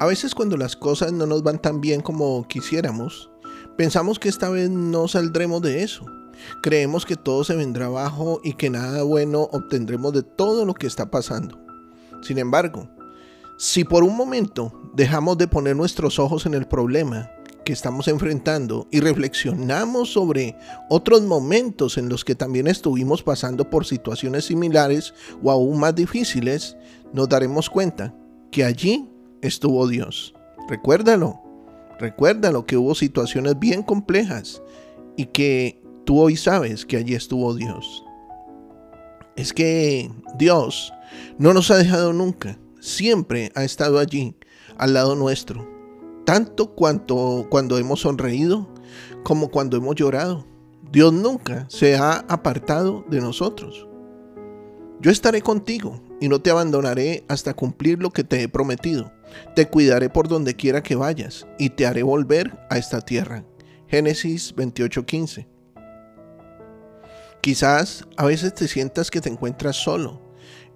A veces cuando las cosas no nos van tan bien como quisiéramos, pensamos que esta vez no saldremos de eso. Creemos que todo se vendrá abajo y que nada bueno obtendremos de todo lo que está pasando. Sin embargo, si por un momento dejamos de poner nuestros ojos en el problema que estamos enfrentando y reflexionamos sobre otros momentos en los que también estuvimos pasando por situaciones similares o aún más difíciles, nos daremos cuenta que allí estuvo Dios. Recuérdalo, recuérdalo que hubo situaciones bien complejas y que tú hoy sabes que allí estuvo Dios. Es que Dios no nos ha dejado nunca, siempre ha estado allí, al lado nuestro tanto cuando hemos sonreído como cuando hemos llorado. Dios nunca se ha apartado de nosotros. Yo estaré contigo y no te abandonaré hasta cumplir lo que te he prometido. Te cuidaré por donde quiera que vayas y te haré volver a esta tierra. Génesis 28:15. Quizás a veces te sientas que te encuentras solo.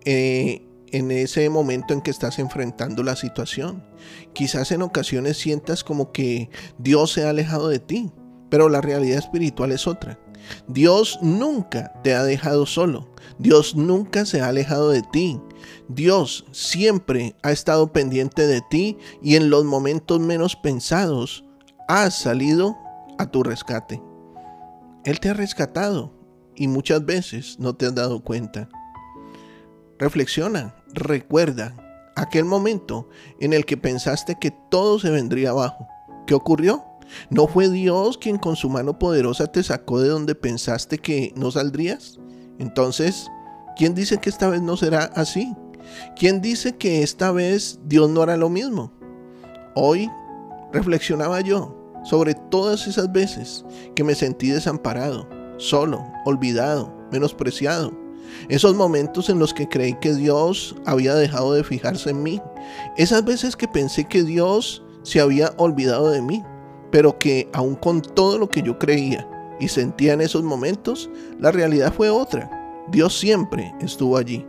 Eh, en ese momento en que estás enfrentando la situación. Quizás en ocasiones sientas como que Dios se ha alejado de ti, pero la realidad espiritual es otra. Dios nunca te ha dejado solo. Dios nunca se ha alejado de ti. Dios siempre ha estado pendiente de ti y en los momentos menos pensados ha salido a tu rescate. Él te ha rescatado y muchas veces no te has dado cuenta. Reflexiona, recuerda aquel momento en el que pensaste que todo se vendría abajo. ¿Qué ocurrió? ¿No fue Dios quien con su mano poderosa te sacó de donde pensaste que no saldrías? Entonces, ¿quién dice que esta vez no será así? ¿Quién dice que esta vez Dios no hará lo mismo? Hoy reflexionaba yo sobre todas esas veces que me sentí desamparado, solo, olvidado, menospreciado esos momentos en los que creí que Dios había dejado de fijarse en mí. Esas veces que pensé que Dios se había olvidado de mí, pero que aun con todo lo que yo creía y sentía en esos momentos, la realidad fue otra. Dios siempre estuvo allí.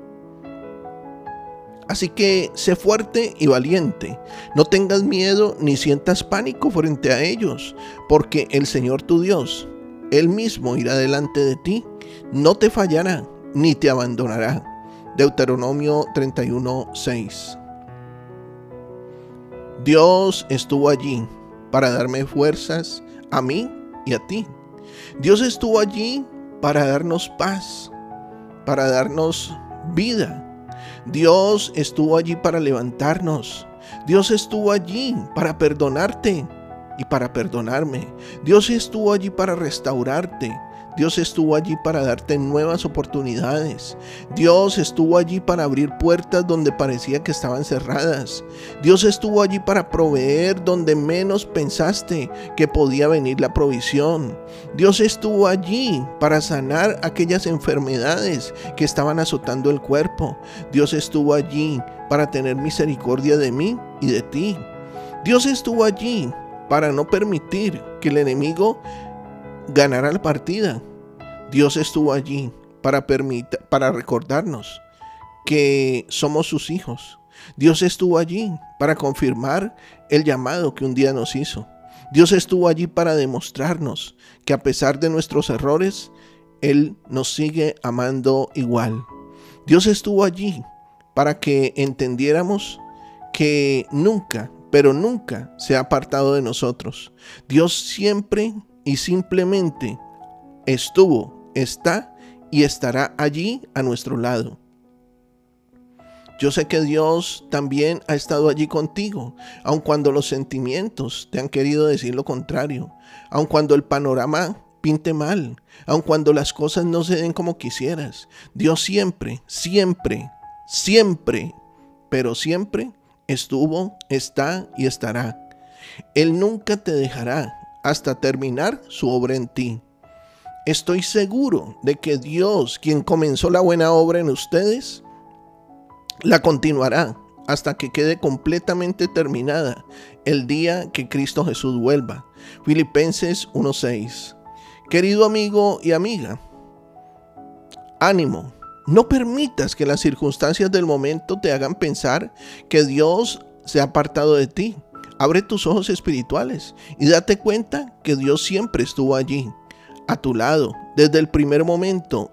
Así que sé fuerte y valiente. No tengas miedo ni sientas pánico frente a ellos, porque el Señor tu Dios, Él mismo irá delante de ti, no te fallará ni te abandonará. Deuteronomio 31:6. Dios estuvo allí para darme fuerzas a mí y a ti. Dios estuvo allí para darnos paz, para darnos vida. Dios estuvo allí para levantarnos. Dios estuvo allí para perdonarte y para perdonarme. Dios estuvo allí para restaurarte Dios estuvo allí para darte nuevas oportunidades. Dios estuvo allí para abrir puertas donde parecía que estaban cerradas. Dios estuvo allí para proveer donde menos pensaste que podía venir la provisión. Dios estuvo allí para sanar aquellas enfermedades que estaban azotando el cuerpo. Dios estuvo allí para tener misericordia de mí y de ti. Dios estuvo allí para no permitir que el enemigo ganara la partida. Dios estuvo allí para, para recordarnos que somos sus hijos. Dios estuvo allí para confirmar el llamado que un día nos hizo. Dios estuvo allí para demostrarnos que a pesar de nuestros errores, Él nos sigue amando igual. Dios estuvo allí para que entendiéramos que nunca, pero nunca se ha apartado de nosotros. Dios siempre y simplemente estuvo, está y estará allí a nuestro lado. Yo sé que Dios también ha estado allí contigo, aun cuando los sentimientos te han querido decir lo contrario, aun cuando el panorama pinte mal, aun cuando las cosas no se den como quisieras. Dios siempre, siempre, siempre, pero siempre estuvo, está y estará. Él nunca te dejará, hasta terminar su obra en ti. Estoy seguro de que Dios, quien comenzó la buena obra en ustedes, la continuará hasta que quede completamente terminada el día que Cristo Jesús vuelva. Filipenses 1:6. Querido amigo y amiga, ánimo, No permitas que las circunstancias del momento te hagan pensar que Dios se ha apartado de ti. Abre tus ojos espirituales y date cuenta que Dios siempre estuvo allí, a tu lado, desde el primer momento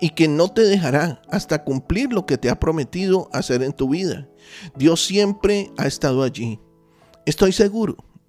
y que no te dejará hasta cumplir lo que te ha prometido hacer en tu vida. Dios siempre ha estado allí. Estoy seguro